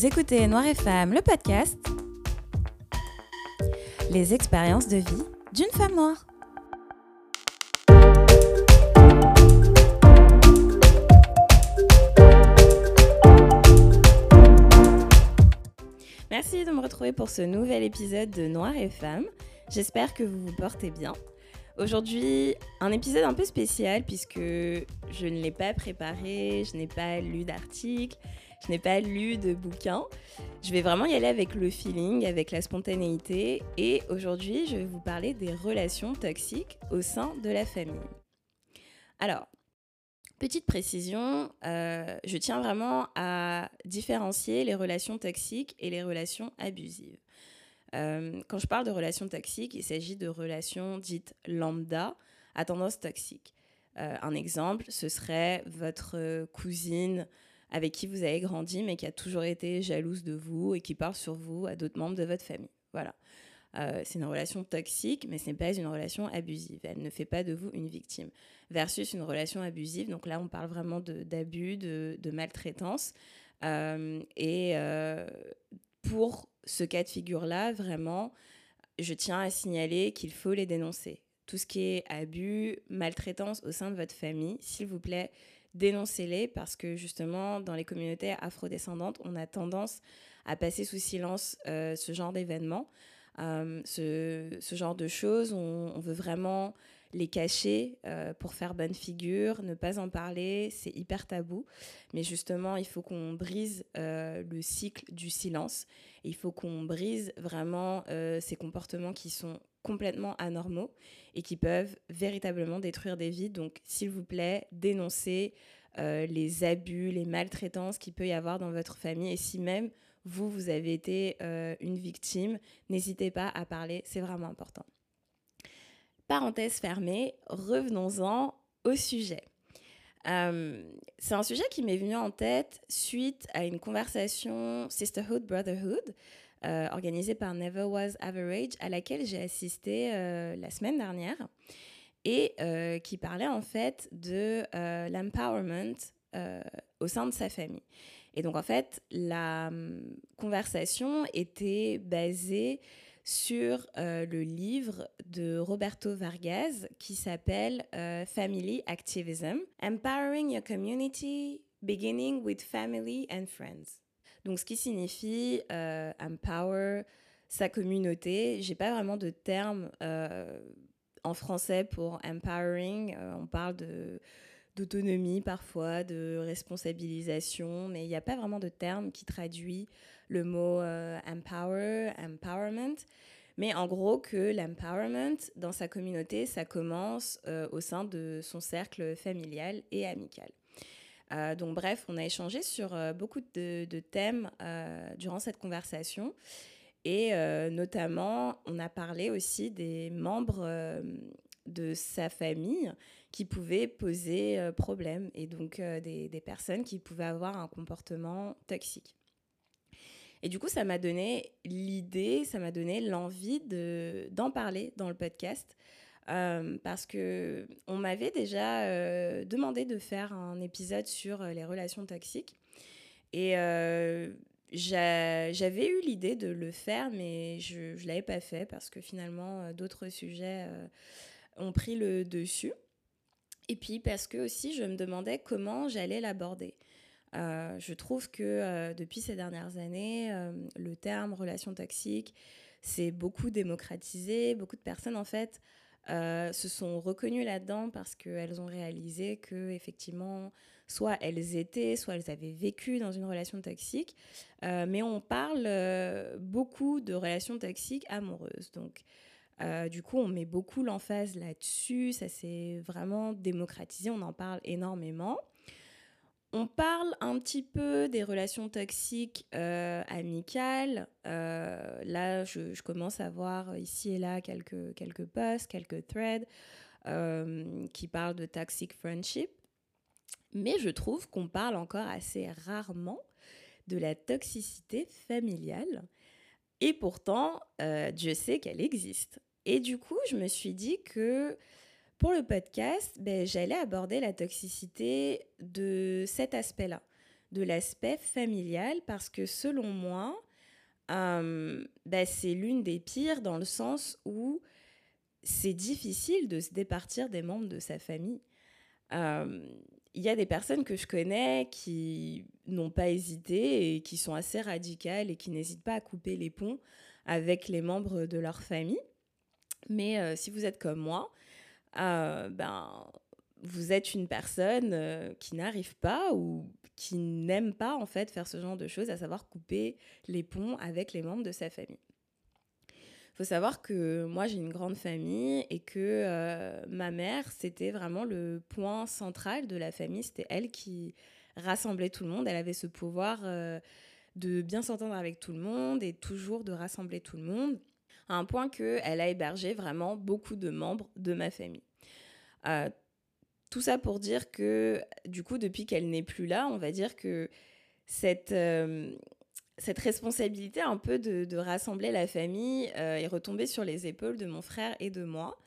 Vous écoutez Noir et Femme, le podcast. Les expériences de vie d'une femme noire. Merci de me retrouver pour ce nouvel épisode de Noir et Femme. J'espère que vous vous portez bien. Aujourd'hui, un épisode un peu spécial puisque je ne l'ai pas préparé, je n'ai pas lu d'article, je n'ai pas lu de bouquin. Je vais vraiment y aller avec le feeling, avec la spontanéité. Et aujourd'hui, je vais vous parler des relations toxiques au sein de la famille. Alors, petite précision, euh, je tiens vraiment à différencier les relations toxiques et les relations abusives. Euh, quand je parle de relations toxiques, il s'agit de relations dites lambda à tendance toxique. Euh, un exemple, ce serait votre cousine avec qui vous avez grandi, mais qui a toujours été jalouse de vous et qui parle sur vous à d'autres membres de votre famille. Voilà. Euh, c'est une relation toxique, mais ce n'est pas une relation abusive. Elle ne fait pas de vous une victime. Versus une relation abusive, donc là on parle vraiment d'abus, de, maltraitance. Euh, et euh, pour ce cas de figure-là, vraiment, je tiens à signaler qu'il faut les dénoncer. Tout ce qui est abus, maltraitance au sein de votre famille, s'il vous plaît, dénoncez-les parce que justement, dans les communautés afrodescendantes, on a tendance à passer sous silence euh, ce genre d'événements, euh, ce, ce, genre de choses. On, veut vraiment les cacher euh, pour faire bonne figure, ne pas en parler, c'est hyper tabou. Mais justement, il faut qu'on brise le cycle du silence. Il faut qu'on brise vraiment ces comportements qui sont complètement anormaux et qui peuvent véritablement détruire des vies. Donc, s'il vous plaît, dénoncez les abus, les maltraitances qu'il peut y avoir dans votre famille. Et si même vous, vous avez été une victime, n'hésitez pas à parler, c'est vraiment important. Parenthèse fermée, revenons-en au sujet. Euh, c'est un sujet qui m'est venu en tête suite à une conversation Sisterhood, Brotherhood, euh, organisée par Never Was Average, à laquelle j'ai assisté euh, la semaine dernière, et qui parlait en fait de l'empowerment au sein de sa famille. Et donc en fait, la hum, conversation était basée sur euh, le livre de Roberto Vargas qui s'appelle euh, Family Activism, Empowering Your Community, Beginning with Family and Friends. Donc ce qui signifie euh, empower sa communauté. J'ai pas vraiment de terme en français pour empowering. on parle de d'autonomie parfois, de responsabilisation, mais il n'y a pas vraiment de terme qui traduit le mot euh, empower, empowerment. Mais en gros, que l'empowerment dans sa communauté, ça commence euh, au sein de son cercle familial et amical. Euh, donc bref, on a échangé sur beaucoup de, de thèmes durant cette conversation. Et notamment, on a parlé aussi des membres de sa famille qui pouvaient poser problème et donc des, des, personnes qui pouvaient avoir un comportement toxique. Et du coup, ça m'a donné l'idée, ça m'a donné l'envie d'en parler dans le podcast. Euh, parce que on m'avait déjà euh, demandé de faire un épisode sur euh, les relations toxiques. Et j'avais eu l'idée de le faire, mais je ne l'avais pas fait parce que finalement, d'autres sujets ont pris le dessus. Et puis parce que aussi, je me demandais comment j'allais l'aborder. Euh, je trouve que euh, depuis ces dernières années, euh, le terme relation toxique s'est beaucoup démocratisé. Beaucoup de personnes, en fait, se sont reconnues là-dedans parce qu'elles ont réalisé que, effectivement, soit elles étaient, soit elles avaient vécu dans une relation toxique. mais on parle beaucoup de relations toxiques amoureuses. Donc, du coup, on met beaucoup l'emphase là-dessus. Ça s'est vraiment démocratisé. On en parle énormément. On parle un petit peu des relations toxiques euh, amicales. Euh, là, je, commence à voir ici et là quelques, quelques posts, quelques threads euh, qui parlent de toxic friendship. Mais je trouve qu'on parle encore assez rarement de la toxicité familiale. Et pourtant, Dieu sait qu'elle existe. Et du coup, je me suis dit que pour le podcast, ben, j'allais aborder la toxicité de cet aspect-là. de l'aspect familial parce que selon moi, euh, bah, c'est l'une des pires dans le sens où c'est difficile de se départir des membres de sa famille. Euh, il y a des personnes que je connais qui n'ont pas hésité et qui sont assez radicales et qui n'hésitent pas à couper les ponts avec les membres de leur famille. Mais euh, si vous êtes comme moi, ben, vous êtes une personne qui n'arrive pas ou qui n'aime pas en fait faire ce genre de choses, à savoir couper les ponts avec les membres de sa famille. Il faut savoir que moi j'ai une grande famille et que euh, ma mère c'était vraiment le point central de la famille, c'était elle qui rassemblait tout le monde, elle avait ce pouvoir euh, de bien s'entendre avec tout le monde et toujours de rassembler tout le monde, à un point qu'elle a hébergé vraiment beaucoup de membres de ma famille. Euh, tout ça pour dire que, du coup, depuis qu'elle n'est plus là, on va dire que cette, euh, cette responsabilité un peu de, rassembler la famille euh, est retombée sur les épaules de mon frère et de moi.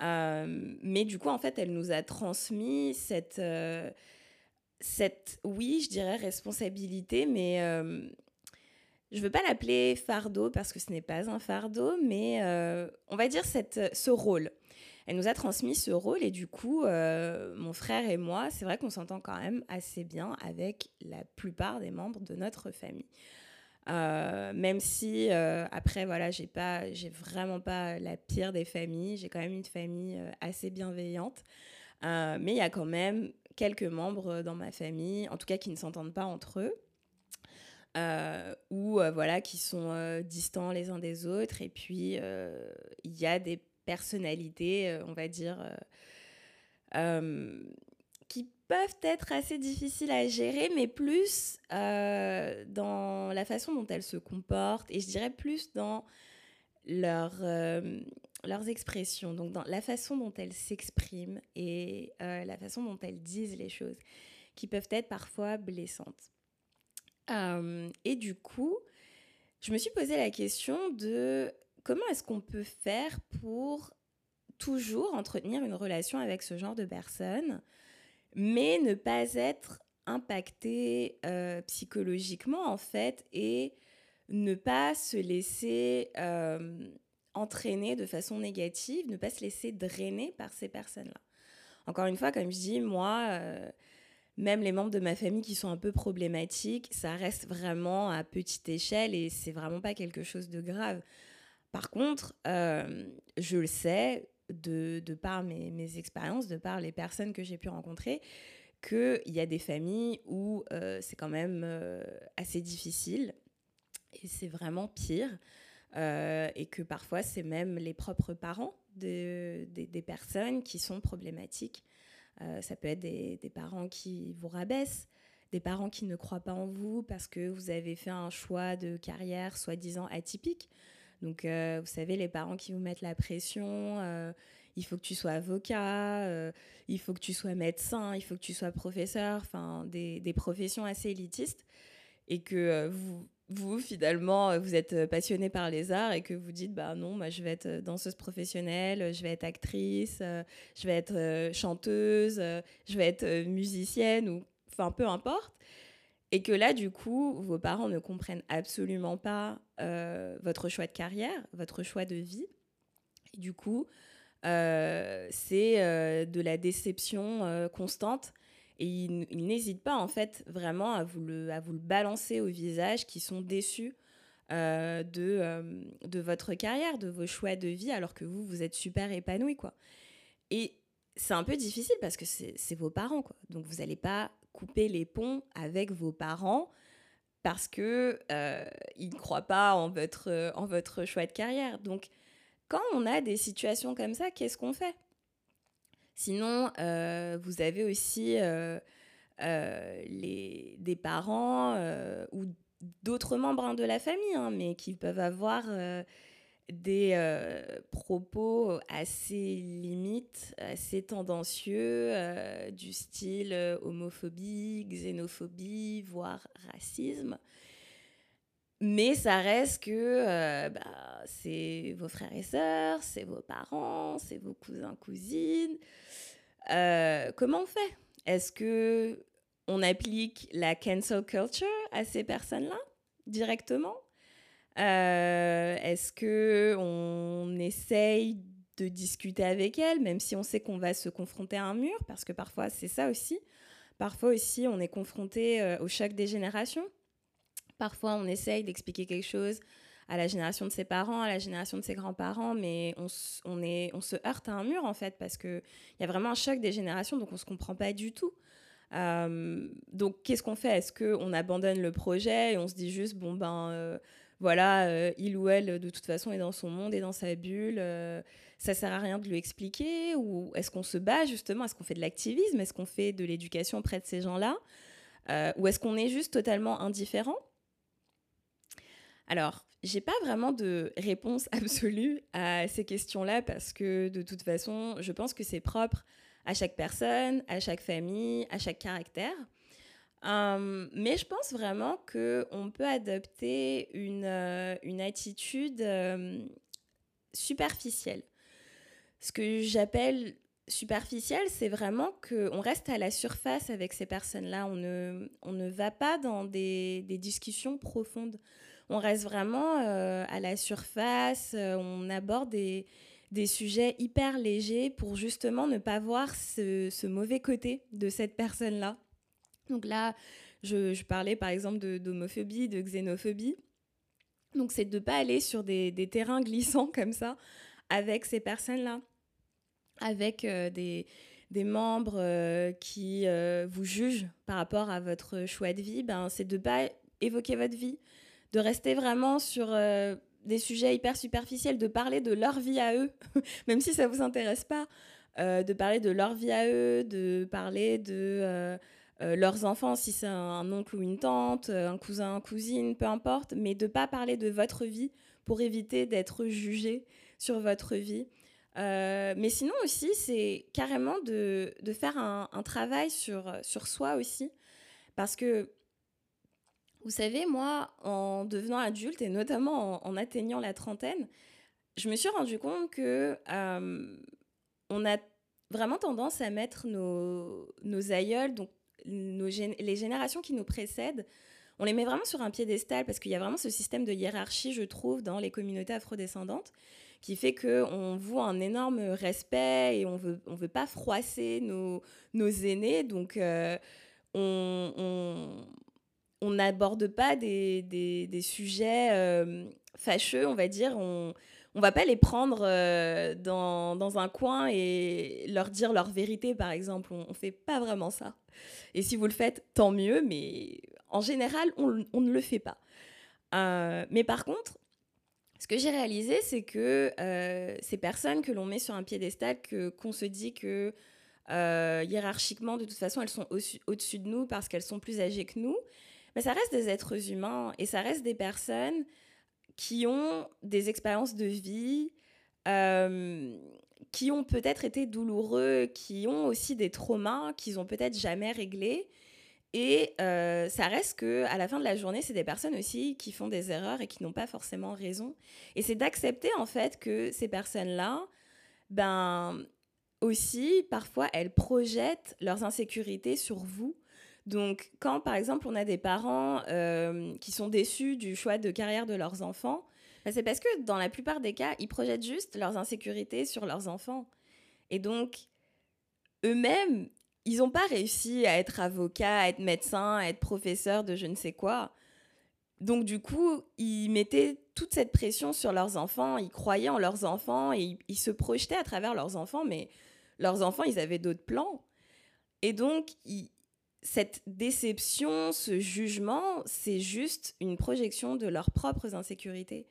Mais du coup, en fait, elle nous a transmis cette, cette oui, je dirais responsabilité, mais je veux pas l'appeler fardeau parce que ce n'est pas un fardeau, mais on va dire cette, ce rôle. Elle nous a transmis ce rôle et du coup, euh, mon frère et moi, c'est vrai qu'on s'entend quand même assez bien avec la plupart des membres de notre famille. Euh, même si euh, après voilà j'ai pas j'ai vraiment pas la pire des familles j'ai quand même une famille assez bienveillante. Mais il y a quand même quelques membres dans ma famille en tout cas qui ne s'entendent pas entre eux ou voilà qui sont distants les uns des autres et puis il y a des personnalités, euh, on va dire, euh, euh, qui peuvent être assez difficiles à gérer, mais plus dans la façon dont elles se comportent, et je dirais plus dans leur, leurs expressions, donc dans la façon dont elles s'expriment et la façon dont elles disent les choses, qui peuvent être parfois blessantes. Et du coup, je me suis posé la question de comment est-ce qu'on peut faire pour toujours entretenir une relation avec ce genre de personnes, mais ne pas être impacté euh, psychologiquement en fait et ne pas se laisser euh, entraîner de façon négative, ne pas se laisser drainer par ces personnes-là. Encore une fois, comme je dis, moi, euh, même les membres de ma famille qui sont un peu problématiques, ça reste vraiment à petite échelle et c'est vraiment pas quelque chose de grave. Par contre, euh, je le sais de, par mes, expériences, de par les personnes que j'ai pu rencontrer, qu'il y a des familles où euh, c'est quand même euh, assez difficile et c'est vraiment pire. et que parfois, c'est même les propres parents des personnes qui sont problématiques. Ça peut être des, parents qui vous rabaissent, des parents qui ne croient pas en vous parce que vous avez fait un choix de carrière soi-disant atypique. Donc, euh, vous savez, les parents qui vous mettent la pression, euh, il faut que tu sois avocat, euh, il faut que tu sois médecin, il faut que tu sois professeur, enfin, des, des, professions assez élitistes. Et que vous, vous, finalement, vous êtes passionné par les arts et que vous dites, bah non, moi, je vais être danseuse professionnelle, je vais être actrice, je vais être chanteuse, je vais être musicienne, ou enfin, peu importe. Et que là, du coup, vos parents ne comprennent absolument pas euh, votre choix de carrière, votre choix de vie. Du coup, euh, c'est euh, de la déception constante. Et ils, n'hésitent pas, en fait, vraiment à vous, le, à vous le balancer au visage, qui sont déçus de, de votre carrière, de vos choix de vie, alors que vous, vous êtes super épanoui, quoi. Et c'est un peu difficile parce que c'est vos parents, quoi. Donc, vous n'allez pas couper les ponts avec vos parents parce que euh, ils ne croient pas en votre, en votre choix de carrière. Donc, quand on a des situations comme ça, qu'est-ce qu'on fait? Sinon, euh, vous avez aussi euh, les, des parents ou d'autres membres hein, de la famille, hein, mais qui peuvent avoir des euh, propos assez limites, assez tendancieux, euh, du style euh, homophobie, xénophobie, voire racisme. Mais ça reste que bah, c'est vos frères et sœurs, c'est vos parents, c'est vos cousins, cousines. comment on fait? Est-ce que on applique la cancel culture à ces personnes-là directement? Est-ce que on essaye de discuter avec elles, même si on sait qu'on va se confronter à un mur, parce que parfois c'est ça aussi. Parfois aussi, on est confronté au choc des générations. Parfois, on essaye d'expliquer quelque chose à la génération de ses parents, à la génération de ses grands-parents, mais on, on, se heurte à un mur en fait, parce qu'il y a vraiment un choc des générations, donc on ne se comprend pas du tout. Euh, donc qu'est-ce qu'on fait? Est-ce qu'on abandonne le projet et on se dit juste, bon ben euh, voilà, euh, il ou elle de toute façon est dans son monde, est dans sa bulle, ça sert à rien de lui expliquer? Ou est-ce qu'on se bat justement? Est-ce qu'on fait de l'activisme? Est-ce qu'on fait de l'éducation auprès de ces gens-là? Ou est-ce qu'on est juste totalement indifférent? Alors, j'ai pas vraiment de réponse absolue à ces questions-là parce que de toute façon, je pense que c'est propre à chaque personne, à chaque famille, à chaque caractère. Hum, mais je pense vraiment qu'on peut adopter une, euh, une attitude euh, superficielle. Ce que j'appelle superficielle, c'est vraiment qu'on reste à la surface avec ces personnes-là. On ne, on ne va pas dans des, des discussions profondes on reste vraiment euh, à la surface, euh, on aborde des, sujets hyper légers pour justement ne pas voir ce, mauvais côté de cette personne-là. Donc là, je, parlais par exemple d'homophobie, de, xénophobie. Donc c'est de ne pas aller sur des, terrains glissants comme ça avec ces personnes-là, avec euh, des, membres qui vous jugent par rapport à votre choix de vie. Ben, c'est de ne pas évoquer votre vie, de rester vraiment sur euh, des sujets hyper superficiels, de parler de leur vie à eux, même si ça ne vous intéresse pas, euh, de parler de leur vie à eux, de parler de euh, leurs enfants, si c'est un, oncle ou une tante, un cousin, une cousine, peu importe, mais de ne pas parler de votre vie pour éviter d'être jugé sur votre vie. mais sinon aussi, c'est carrément de, faire un, un, travail sur, sur soi aussi. Parce que vous savez, moi, en devenant adulte et notamment en, atteignant la trentaine, je me suis rendu compte que euh, on a vraiment tendance à mettre nos, aïeuls, donc les générations qui nous précèdent, on les met vraiment sur un piédestal parce qu'il y a vraiment ce système de hiérarchie, je trouve, dans les communautés afrodescendantes qui fait qu'on voit un énorme respect et on veut, on veut pas froisser nos, aînés. Donc, euh, on n'aborde pas des, des, sujets euh, fâcheux, on va dire. On ne va pas les prendre euh, dans, dans, un coin et leur dire leur vérité, par exemple. On ne fait pas vraiment ça. Et si vous le faites, tant mieux, mais en général, on, on ne le fait pas. Euh, mais par contre, ce que j'ai réalisé, c'est que ces personnes que l'on met sur un piédestal, qu'on se dit que hiérarchiquement, de toute façon, elles sont au-dessus de nous parce qu'elles sont plus âgées que nous, mais ça reste des êtres humains et ça reste des personnes qui ont des expériences de vie, euh, qui ont peut-être été douloureux, qui ont aussi des traumas qu'ils ont peut-être jamais réglés. Et euh, ça reste que à la fin de la journée, c'est des personnes aussi qui font des erreurs et qui n'ont pas forcément raison. Et c'est d'accepter en fait que ces personnes-là, ben aussi parfois elles projettent leurs insécurités sur vous donc, quand par exemple on a des parents euh, qui sont déçus du choix de carrière de leurs enfants, bah, c'est parce que dans la plupart des cas, ils projettent juste leurs insécurités sur leurs enfants. Et donc, eux-mêmes, ils n'ont pas réussi à être avocat, à être médecin, à être professeur de je ne sais quoi. Donc, du coup, ils mettaient toute cette pression sur leurs enfants, ils croyaient en leurs enfants et ils, ils se projetaient à travers leurs enfants, mais leurs enfants, ils avaient d'autres plans. Et donc, ils, cette déception, ce jugement, c'est juste une projection de leurs propres insécurités.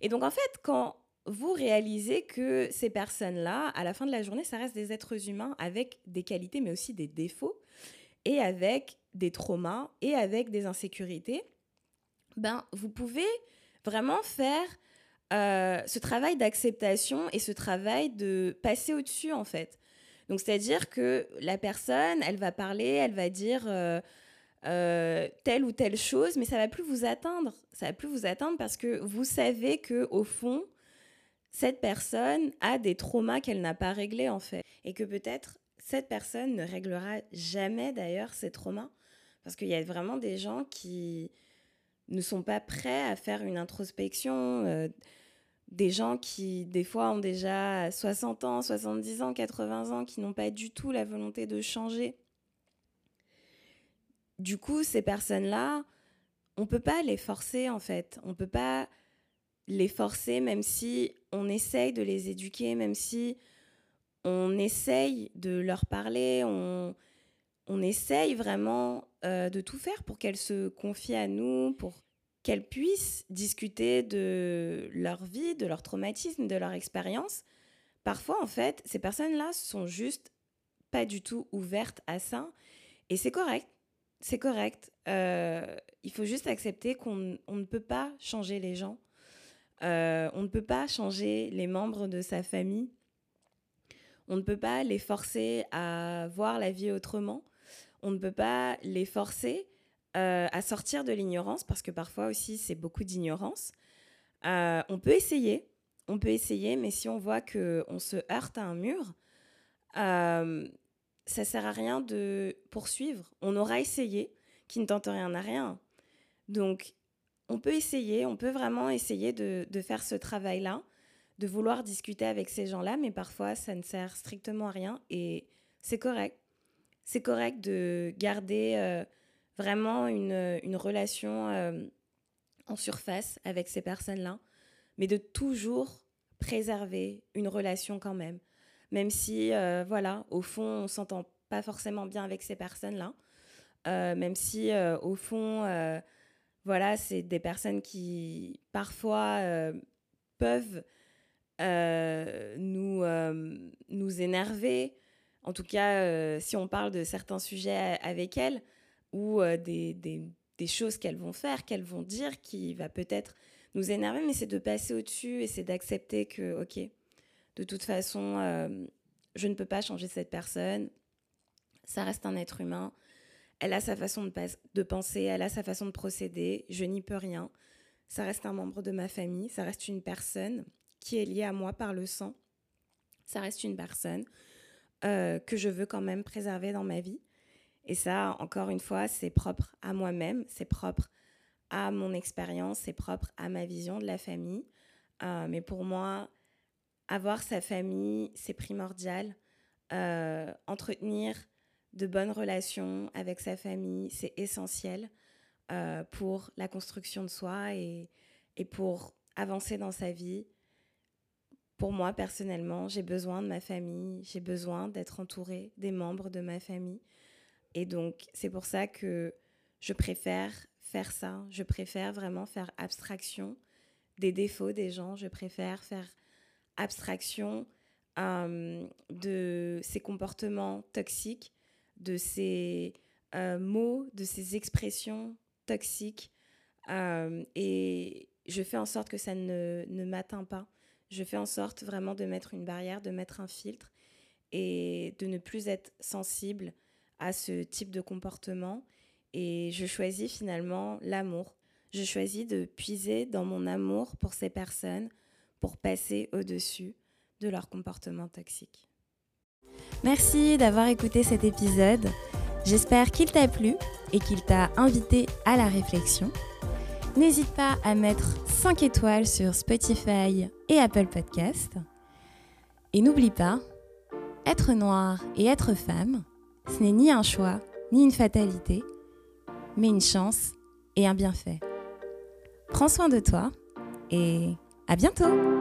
Et donc en fait, quand vous réalisez que ces personnes-là, à la fin de la journée, ça reste des êtres humains avec des qualités, mais aussi des défauts, et avec des traumas, et avec des insécurités, ben, vous pouvez vraiment faire euh, ce travail d'acceptation et ce travail de passer au-dessus, en fait. Donc, c'est-à-dire que la personne, elle va parler, elle va dire euh, euh, telle ou telle chose, mais ça va plus vous atteindre. Ça va plus vous atteindre parce que vous savez que au fond, cette personne a des traumas qu'elle n'a pas réglés en fait, et que peut-être cette personne ne réglera jamais d'ailleurs ses traumas Parce qu'il y a vraiment des gens qui ne sont pas prêts à faire une introspection. Euh, des gens qui, des fois, ont déjà 60 ans, 70 ans, 80 ans, qui n'ont pas du tout la volonté de changer. Du coup, ces personnes-là, on ne peut pas les forcer, en fait. On ne peut pas les forcer, même si on essaye de les éduquer, même si on essaye de leur parler, on, on essaye vraiment euh, de tout faire pour qu'elles se confient à nous, pour qu'elles puissent discuter de leur vie, de leur traumatisme, de leur expérience. Parfois, en fait, ces personnes-là sont juste pas du tout ouvertes à ça. Et c'est correct. C'est correct. Euh, il faut juste accepter qu'on ne peut pas changer les gens. Euh, on ne peut pas changer les membres de sa famille. On ne peut pas les forcer à voir la vie autrement. On ne peut pas les forcer euh, à sortir de l'ignorance, parce que parfois aussi c'est beaucoup d'ignorance. Euh, on peut essayer, on peut essayer, mais si on voit qu'on se heurte à un mur, euh, ça sert à rien de poursuivre. On aura essayé, qui ne tente rien à rien. Donc, on peut essayer, on peut vraiment essayer de, de faire ce travail-là, de vouloir discuter avec ces gens-là, mais parfois ça ne sert strictement à rien et c'est correct. C'est correct de garder euh, vraiment une, une relation euh, en surface avec ces personnes-là, mais de toujours préserver une relation quand même. Même si, euh, voilà, au fond, on s'entend pas forcément bien avec ces personnes-là, même si, au fond, voilà, c'est des personnes qui parfois peuvent euh, nous, euh, nous énerver. En tout cas, euh, si on parle de certains sujets avec elles ou des, des, des, choses qu'elles vont faire, qu'elles vont dire, qui va peut-être nous énerver, mais c'est de passer au-dessus et c'est d'accepter que, ok, de toute façon, je ne peux pas changer cette personne. Ça reste un être humain. Elle a sa façon de, de penser, elle a sa façon de procéder. Je n'y peux rien. Ça reste un membre de ma famille, ça reste une personne qui est liée à moi par le sang. Ça reste une personne euh, que je veux quand même préserver dans ma vie. Et ça, encore une fois, c'est propre à moi-même, c'est propre à mon expérience, c'est propre à ma vision de la famille. Euh, mais pour moi, avoir sa famille, c'est primordial. Euh, entretenir de bonnes relations avec sa famille, c'est essentiel pour la construction de soi et, et pour avancer dans sa vie pour moi, personnellement, j'ai besoin de ma famille, j'ai besoin d'être entourée des membres de ma famille. Et donc, c'est pour ça que je préfère faire ça. Je préfère vraiment faire abstraction des défauts des gens. Je préfère faire abstraction de ces comportements toxiques, de ces mots, de ces expressions toxiques. Et je fais en sorte que ça ne, ne m'atteint pas je fais en sorte vraiment de mettre une barrière, de mettre un filtre et de ne plus être sensible à ce type de comportement. Et je choisis finalement l'amour. Je choisis de puiser dans mon amour pour ces personnes pour passer au-dessus de leur comportement toxique. Merci d'avoir écouté cet épisode. J'espère qu'il t'a plu et qu'il t'a invité à la réflexion. N'hésite pas à mettre 5 étoiles sur Spotify et Apple Podcast. Et n'oublie pas, être noir et être femme, ce n'est ni un choix, ni une fatalité, mais une chance et un bienfait. Prends soin de toi et à bientôt